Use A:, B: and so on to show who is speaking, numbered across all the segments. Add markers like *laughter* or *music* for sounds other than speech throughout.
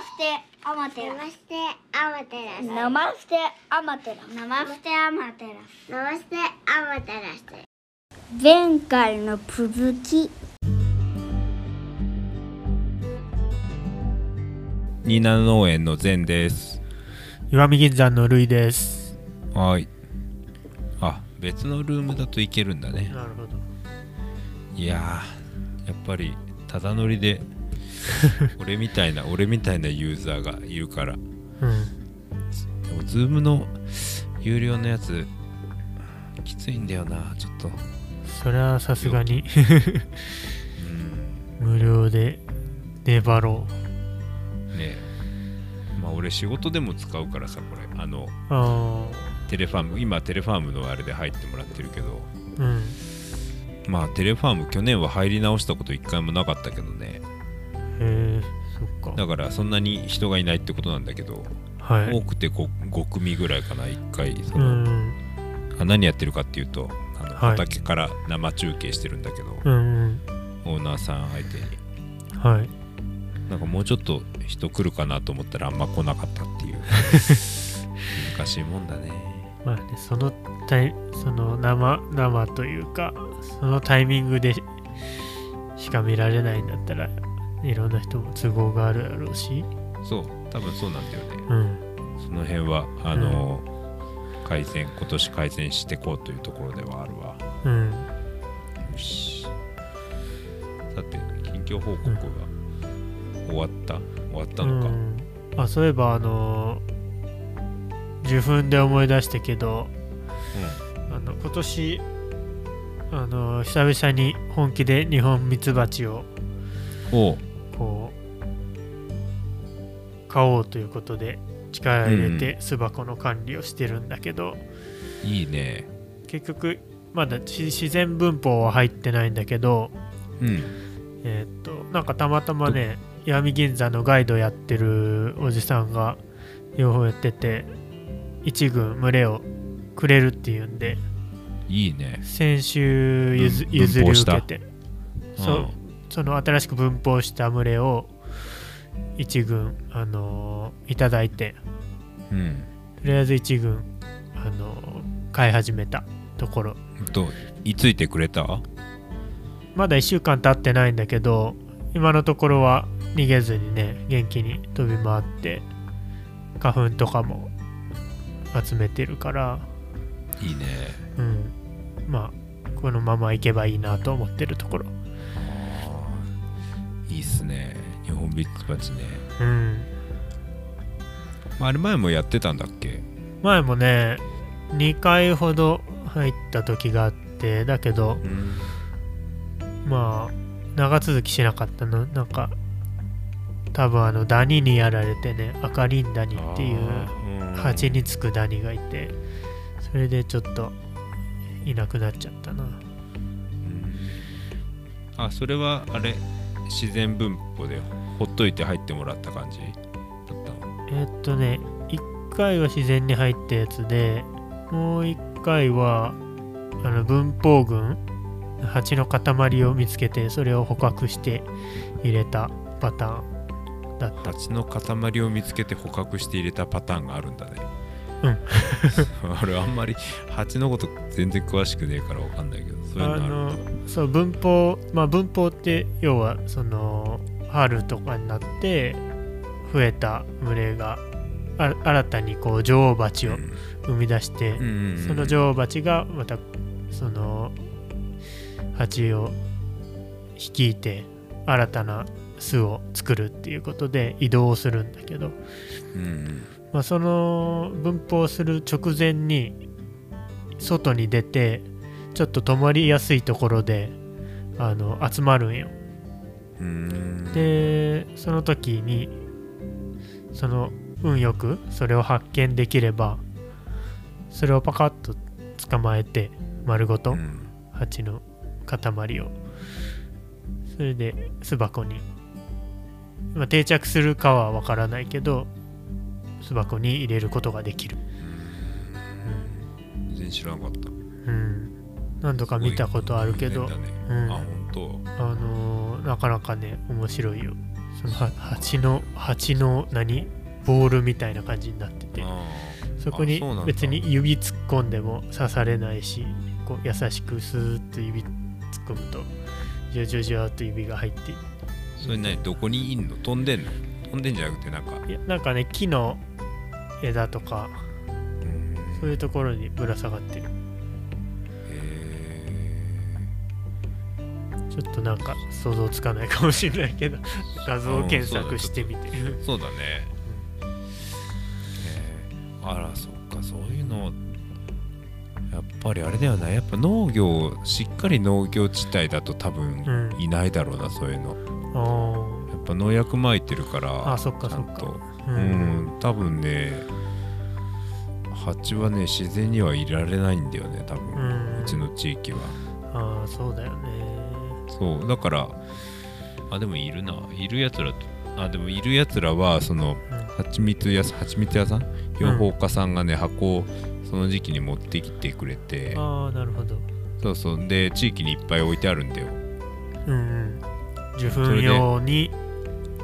A: ステアマテラ。
B: ナマステアマテラス
A: ナマステアマテラ。
B: ナマステアマテラ。スナマステアマテラス
A: 前回の続き
C: ニナ農園の善です。
D: 石見銀山のるいです。
C: はい。あ別のルームだといけるんだね。
D: なるほど。
C: いやーやっぱりただ乗りで *laughs* 俺みたいな俺みたいなユーザーがいるから。
D: うん。
C: でもズームの有料のやつきついんだよなちょっと。
D: それはさすがに。
C: うん。
D: 無料で粘ろ
C: ね。えまあ俺仕事でも使うからさこれ。あの
D: うあ
C: テレファーム今テレファームのあれで入ってもらってるけど。
D: あうん。
C: まあテレファーム去年は入り直したこと一回もなかったけどね
D: へえそっか。
C: だからそんなに人がいないってことなんだけど、
D: はい。
C: 多くて 5, 5組ぐらいかな1回そうの、
D: ん。
C: あ何やってるかっていうとあの、
D: はい。
C: 畑から生中継してるんだけど、オーナーさん相手に。
D: はい。
C: なんかもうちょっと人来るかなと思ったらあんま来なかったっていう。*laughs* 難しいもんだね。
D: まあねそのタイその生生というかそのタイミングでしか見られないんだったらいろんな人も都合があるだろうし。
C: そう多分そうなんだよね。
D: うん。
C: その辺はあの、改善今年改善していこうというところではあるわ。
D: うん。
C: よし。さて近況報告が終わった？終わったのか、
D: うん。あそういえばあの受粉で思い出したけどあの今年あの久々に本気でニホンミツバチを買おうということで力入れて巣箱の管理をしてるんだけど、
C: いいね。
D: 結局まだし自然分法は入ってないんだけど
C: うん。
D: えーっとなんかたまたまね闇銀座のガイドやってるおじさんが両方やってて一群群れをくれるっていうんで
C: いいね。
D: 先週譲り受けて。そうその新しく分蜂した群れを一軍、あのーいただいて。
C: うん、うん
D: とりあえず一軍、あのー飼い始めたところ。
C: といついてくれた？
D: まだ1週間経ってないんだけど今のところは逃げずにね元気に飛び回って花粉とかも集めてるから。
C: いいね。
D: うん。まあこのままいけばいいなと思ってるところ。
C: いいっすね日本ビッツバチね、
D: うん。
C: まあ、あれ前もやってたんだっけ？
D: 前もね2回ほど入った時があってだけど
C: うん。
D: まあ長続きしなかったの。なんか多分あのダニにやられてね赤リンダニっていう蜂につくダニがいてそれでちょっといなくなっちゃったな。
C: うん。あそれはあれ？自然分布でほっといて入ってもらった感じ？だったの
D: えーっとね1回は自然に入ったやつでもう1回はあの分蜂群蜂の塊を見つけてそれを捕獲して入れたパターンだった。
C: 蜂の塊を見つけて捕獲して入れたパターンがあるんだね
D: うん。*laughs*
C: 俺あんまり蜂のこと全然詳しくねえからわかんないけどそういうのあ
D: のそう分蜂まあ分蜂って要はその春とかになって増えた群れがあ新たにこう女王蜂を生み出して、
C: うん
D: その女王蜂がまたその蜂を率いて新たな巣を作るっていうことで移動をするんだけど、
C: うんうん
D: まあ、その分蜂する直前に外に出てちょっと止まりやすいところであの集まるんよ。
C: うん。
D: でその時にその運よくそれを発見できればそれをパカッと捕まえて丸ごと
C: うん。
D: 蜂の塊をそれで巣箱に、まあ、定着するかはわからないけど巣箱に入れることができる、
C: 全然知らなかった。
D: うん、何度か見たことあるけど、
C: ね
D: うん。
C: あ本当。
D: あのーなかなかね面白いよ。そのは蜂の蜂の何？ボールみたいな感じになってて。
C: あ
D: そこに別に指突っ込んでも刺されないしこう優しくスーッと指突っ込むとジュジュジューっと指が入って。
C: それ何？どこにいんの？飛んでんの？飛んでんじゃなくてなんか。
D: いやなんかね木の枝とか
C: うん
D: そういうところにぶら下がってる。
C: へ
D: ちょっとなんか想像つかないかもしれないけど *laughs* 画像検索してみて。
C: ーそうだね。えーあらそっかそういうのやっぱりあれだよなやっぱ農業しっかり農業地帯だと多分
D: うん。
C: いないだろうな、そういうのっぱ農薬撒いてるから
D: あそっかそっか。
C: う
D: うん。
C: ん。多分ね蜂はね自然にはいられないんだよね多分、
D: う
C: ちの地域は。
D: ああそうだよね。
C: そう。だからあでもいるな。いるやつらとあでもいるやつらはその
D: うん。
C: 蜂蜜屋さん蜂蜜屋さん？養蜂家さんがね、箱をその時期に持ってきてくれて。
D: ああなるほど。
C: そうそう。で地域にいっぱい置いてあるんだよ。
D: うんうん。受粉用に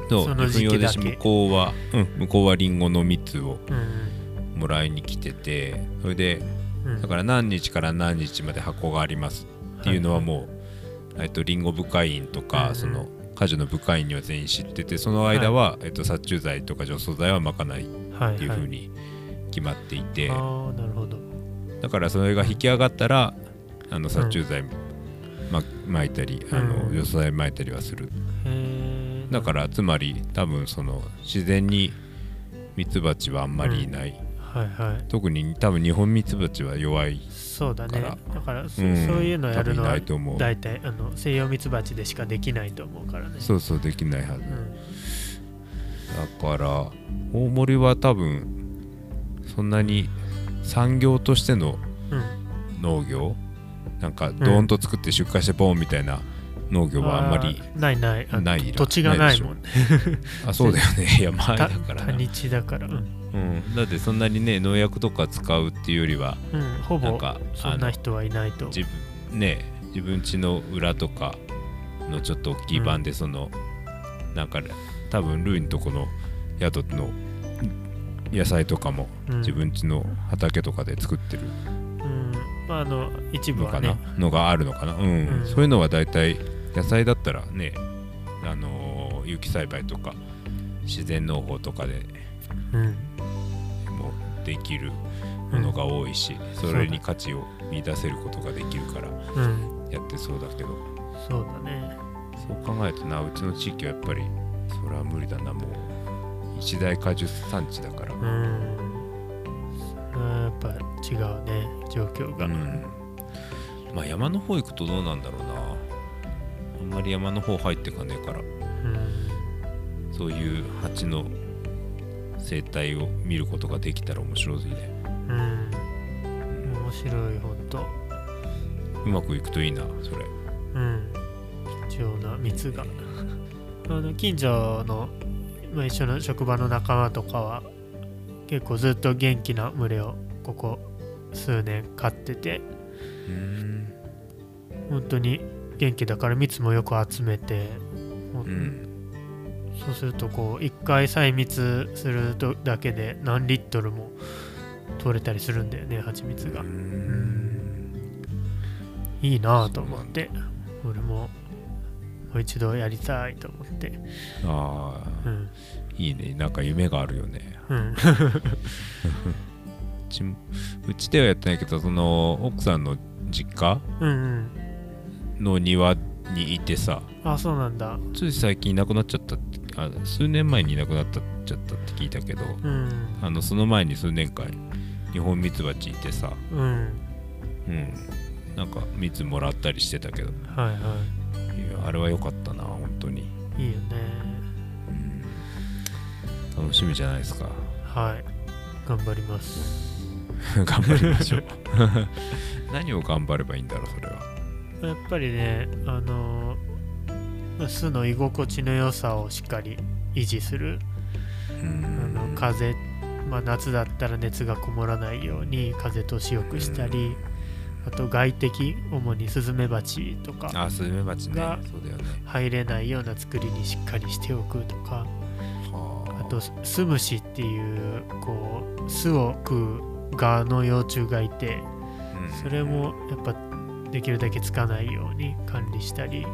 C: そう
D: その時期だけ。
C: 自分用で向こうはうん向こうはリンゴの蜜を
D: うん。
C: もらいに来ててそれで
D: うん。
C: だから何日から何日まで箱がありますっていうのはもう、えっと、リンゴ部会員とか、
D: うん
C: その果樹の部会員には全員知っててその間は、えっと、殺虫剤とか除草剤はまかないっ
D: はいはい
C: ていうふうに決まっていて、
D: ああなるほど。
C: だからそれが引き上がったらあの殺虫剤、ま、撒いたりあの
D: うん。
C: 除草剤撒いたりはするだからつまり多分その自然にミツバチはあんまりいない、
D: はいはい。
C: 特に多分日本ミツバチは弱い
D: そうだね。だからそ,、
C: うん。
D: そういうのやるのは大体あの西洋ミツバチでしかできないと思うからね。
C: そうそうできないはず、
D: うん。
C: だから大森は多分そんなに産業としての
D: うん。
C: 農業なんかドーンと作って出荷してボンみたいな農業はあんまり、
D: ーないないあ
C: ない
D: 土地がないもんね。
C: あそうだよね。*laughs* 山だ
D: た
C: から。な、
D: 多日だから。うん、
C: うん、だってそんなにね農薬とか使うっていうよりは
D: うん、ほぼ
C: なんか
D: そんな人はいないと。
C: 自分ね自分家の裏とかのちょっと大きい版でその、なんか多分ルイのとこの宿の野菜とかも
D: うん。
C: 自分家の畑とかで作ってる
D: うん。まああの一部
C: のかな、
D: はね
C: のがあるのかな、うん。
D: うん。
C: そういうのは大体野菜だったらねあのー有機栽培とか自然農法とかで
D: うん。
C: もうできるものが多いし、それに価値を見出せることができるから
D: うん。
C: やってそうだけど。
D: そうだね。
C: そう考えるとなうちの地域はやっぱりそれは無理だなもう一大果樹産地だから、
D: うん。やっぱ違うね状況が、
C: うん。まあ山の方行くとどうなんだろうんまり山の方入ってかねえから。
D: うん
C: そういう蜂の生態を見ることができたら面白いね
D: うん。面白いほんと。
C: うまくいくといいなそれ。
D: うん。貴重な蜜が。あの近所の、まあ、一緒の職場の仲間とかは結構ずっと元気な群れをここ数年飼ってて。
C: うん。
D: 本当に元気だから蜜もよく集めて、
C: うん。
D: そうするとこう1回採蜜するとだけで何リットルも取れたりするんだよね蜂蜜が。いいなぁと思って。俺ももう一度やりたいと思って。
C: ああ。
D: うん。
C: いいね。なんか夢があるよね。
D: うん。*laughs*
C: うちもうちではやってないけどその奥さんの実家
D: うんうん
C: の庭にいてさ
B: あそうなんだ。
C: つい最近いなくなっちゃったってあ数年前にいなくなっちゃったって聞いたけど
B: うん。
C: あのその前に数年間ニホンミツバチいてさ
B: うん。
C: うん。なんか蜜もらったりしてたけど。い
B: はい。は
C: やあれは良かったな本当に、
B: いいいよね。
C: うん、楽しみじゃないですか。
B: はい。頑張ります。*laughs*
C: 頑張りましょう。*laughs* 何を頑張ればいいんだろうそれは
B: やっぱりねあのー巣の居心地の良さをしっかり維持する。
C: う
B: あ
C: ん
B: の風、まあ、夏だったら熱がこもらないように風通しよくしたり
D: あと外敵主にスズメバチとか
C: あスズメバチね。
D: が入れないような作りにしっかりしておくとか。
C: は
D: あ。とスムシっていうこう巣を食うガの幼虫がいて
C: うん。
D: それもやっぱできるだけつかないように管理したり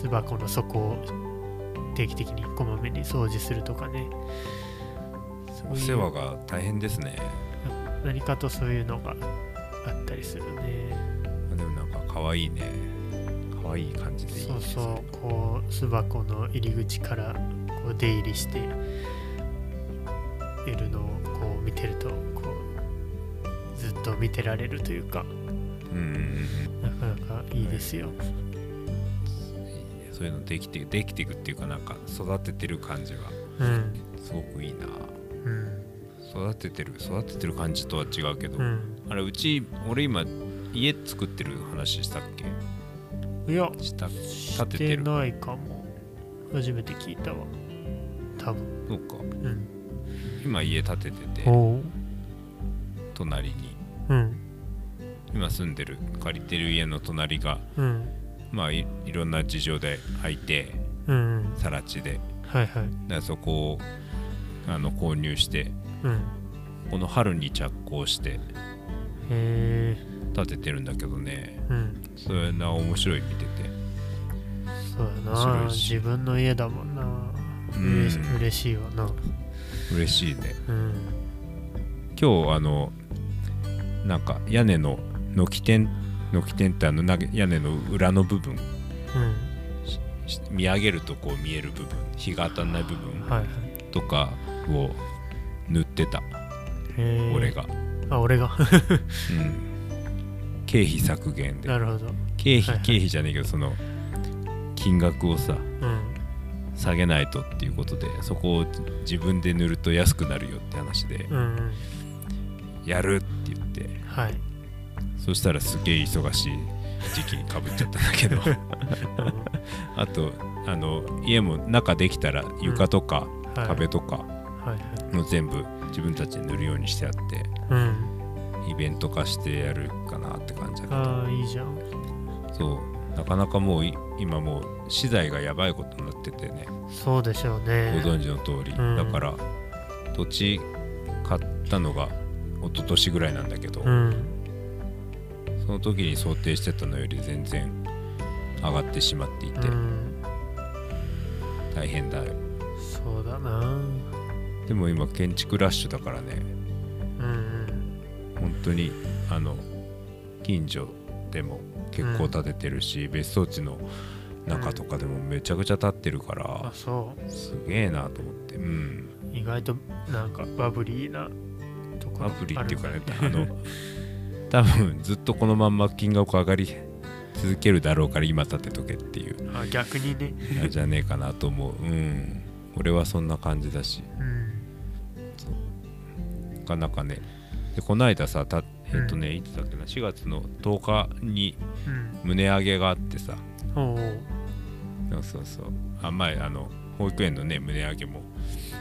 D: 巣箱の底を定期的にこまめに掃除するとかね。
C: お世話が大変ですね。
D: 何かとそういうのがあったりするね。
C: あでもなんか可愛いね。可愛い感じでいいね。
D: そうそう。こう巣箱の入り口からこう出入りしているのをこう見てるとこうずっと見てられるというかなかなかいいですよ、
C: いいねそういうのできてできていくっていうかなんか育ててる感じが。
D: うん。
C: すごくいいな。
D: うん。
C: 育ててる育ててる感じとは違うけど、
D: うん。
C: あれうち俺今家作ってる話したっけ？
D: いや
C: した建ててる。
D: ないかも。初めて聞いたわ。多分。
C: そうか。
D: うん。
C: 今家建ててて隣に。
D: うん
C: 今住んでる借りてる家の隣が
D: うん。
C: まあいいろんな事情で空いて
D: うん。うん
C: 更地で。
D: はいはい。
C: だそこをあの購入して
D: うん。
C: この春に着工して建ててるんだけどね。
D: うん。
C: それな面白い見てて。
D: そうや
C: 面
D: な自分の家だもんな。
C: う
D: れし嬉しいわな。
C: 嬉しいね。
D: うん。
C: 今日あのなんか屋根の軒天軒天ってあのな屋根の裏の部分。
D: うん。
C: し見上げるとこう見える部分。日が当たんない部分
D: はいはい。
C: とかを塗ってた。
D: へえ
C: 俺が、
D: あ俺が。
C: うん、経費削減で。
D: なるほど。
C: 経費、
D: はいはい。
C: 経費じゃねえけどその金額をさ
D: うん。
C: 下げないとっていうことでそこを自分で塗ると安くなるよって話で。
D: うんうん。
C: やるって言って。
D: はい
C: そしたらすげえ忙しい時期にかぶっちゃったんだけど。*laughs* あとあの家も中できたら床とか
D: はい。
C: 壁とか全部自分たちで塗るようにしてあって
D: うん。
C: イベント化してやるかなって感じだけど。
D: ああいいじゃん。
C: そう。なかなかもうい今もう資材がやばいことになっててね。
D: そうでしょうね。
C: ご存知の通り、
D: うん。
C: だから土地買ったのが一昨年ぐらいなんだけど、
D: うん
C: その時に想定してたのより全然上がってしまっていて、
D: うん。
C: 大変だよ。
D: そうだな。
C: でも今建築ラッシュだからね。
D: うん
C: 本当にあの近所でも結構建ててるし、別荘地の中とかでもめちゃくちゃ建ってるか
D: あ
C: ら、
D: そ
C: すげえなと思って。うん。
D: う意外となんかバブリーなところ
C: アプリっていうかね
D: あ
C: の *laughs* 多分ずっとこのまんま金額上がり続けるだろうから今建てとけっていう。
D: あ逆にね。
C: じゃねえかなと思う。うん。俺はそんな感じだし。
D: うん。
C: なかなかね。でこの間さたえっ、とね、いつだっけな？4月の10日に
D: うん。
C: 胸上げがあってさ。
D: おう
C: そうそうそう。あ前あの保育園のね胸上げも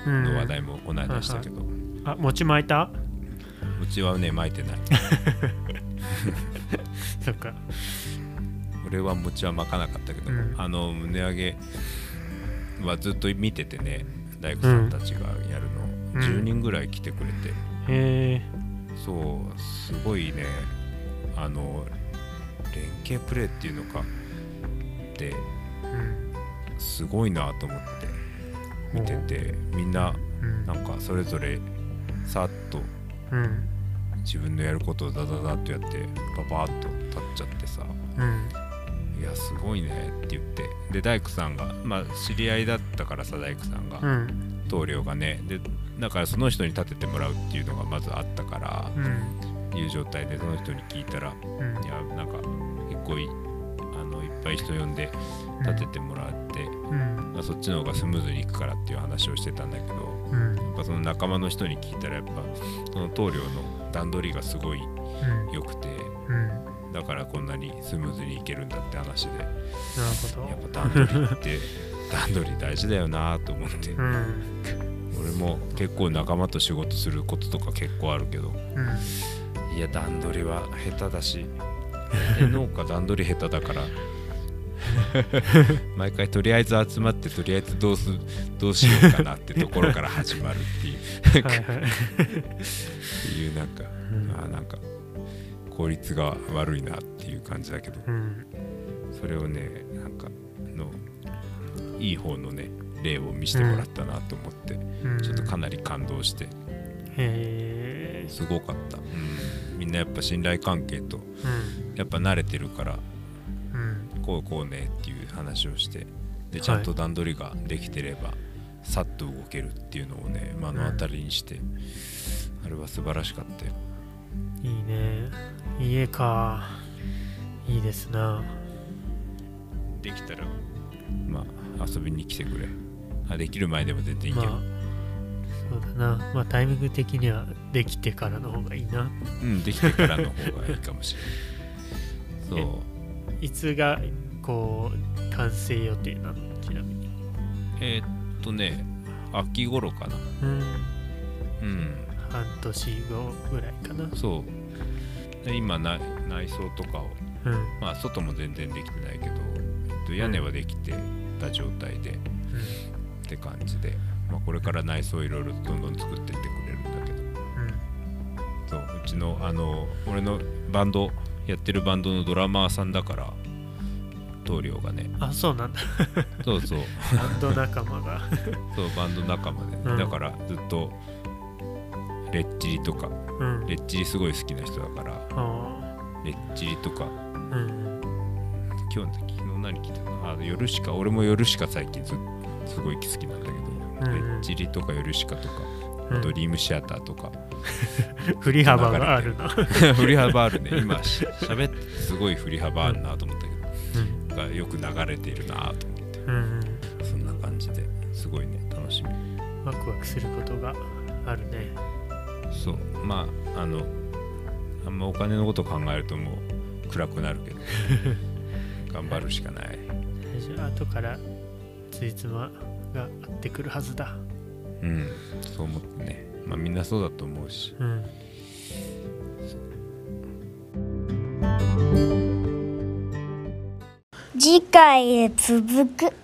D: うん。
C: の話題もこの間したけど、
D: あ餅巻いた？
C: うちはね巻いてない。*laughs*
D: そっか。
C: 俺は餅は巻かなかったけど、
D: うん。
C: あの胸上げはずっと見ててね大工さんたちがやるの、
D: うん。
C: 10人ぐらい来てくれて、
D: へえ
C: そうすごいね。あの連携プレーっていうのか。って
D: うん
C: すごいなと思って見ててみんな
D: うん。
C: なんかそれぞれさっと
D: うん。
C: 自分のやることをダダダッとやってパパーッと立っちゃってさ。
D: うん。
C: いやすごいねって言って。で大工さんがまあ知り合いだったからさ大工さんが、
D: うん。
C: 棟梁がね。でだからその人に立ててもらうっていうのがまずあったから
D: うん。
C: いう状態でその人に聞いたら
D: うん。
C: いやなんか結構いあのいっぱい人呼んで立ててもらって、
D: うん。
C: まあ、そっちの方がスムーズにいくからっていう話をしてたんだけど
D: うん。
C: やっぱその仲間の人に聞いたらやっぱその棟梁の段取りがすごい
D: うん。
C: 良くて
D: うん。
C: だからこんなにスムーズにいけるんだって話で
D: なるほど。
C: やっぱ段取りって *laughs* 段取り大事だよなと思って。
D: うん。
C: 俺も結構仲間と仕事することとか結構あるけど
D: うん。
C: いや段取りは下手だしで農家段取り下手だから *laughs* 毎回とりあえず集まってとりあえずどうすどうしようかなってところから始まるっていう。っていうなんか、
D: うん。
C: あーなんか効率が悪いなっていう感じだけど。
D: うん。
C: それをねなんかのいい方のね例を見せてもらったなと思って、
D: うん。
C: ちょっとかなり感動して。
D: へえ
C: すごかった、うん、みんなやっぱ信頼関係と
D: うん。
C: やっぱ慣れてるから
D: うん
C: こうこうねっていう話をしてでちゃんと段取りができてれば、さっと動けるっていうのをね目の当たりにして、あれは素晴らしかったよ。
D: いいね。家か。いいですな。
C: できたらまあ遊びに来てくれ。あできる前でも全然いいけど、
D: まあそうだな。まあタイミング的にはできてからの方がいいな。
C: うんできてからの方がいいかもしれない。*laughs* そう
D: いつがこう完成予定なの？ちなみに。
C: えーっとね秋頃かな。
D: うん。
C: うん。
D: 半年後ぐらいかな。
C: そう。で今な内装とかを。
D: うん。
C: まあ外も全然できてないけど、えっと、屋根はできてた状態で、って感じで、まあ、これから内装いろいろどんどん作ってってくれるんだけど。
D: うん。
C: そう。うちのあの俺のバンドやってるバンドのドラマーさんだから棟梁がね。
D: あそうなんだ。
C: そうそう。
D: バンド仲間が。*laughs*
C: そうバンド仲間で。ね、
D: うん。
C: だからずっとレッチリとか。
D: うん。
C: レッチリすごい好きな人だから
D: あ
C: レッチリとか。
D: ーうん。
C: 今日昨日何聞いたの？あ夜しか俺も夜しか最近ずすごい好きなんだけど、
D: うん。うん
C: レッチリとか夜しかとか、
D: うん
C: ドリームシアターとか。*laughs*
D: 振り幅があるな。*laughs*
C: 振り幅あるね。今し *laughs* 喋ってすごい振り幅あるなと思ったけ
D: うん。
C: ど、がよく流れているなと思って。
D: うんうん。
C: そんな感じですごいね。楽しみ。
D: ワクワクすることがあるね。
C: そう。まああのあんまお金のこと考えるともう暗くなるけど。頑張るしかない。
D: 後からついつまが合ってくるはずだ
C: うん。そう思ってね。まあみんなそうだと思うし。
D: うん。
A: 次回へ続く。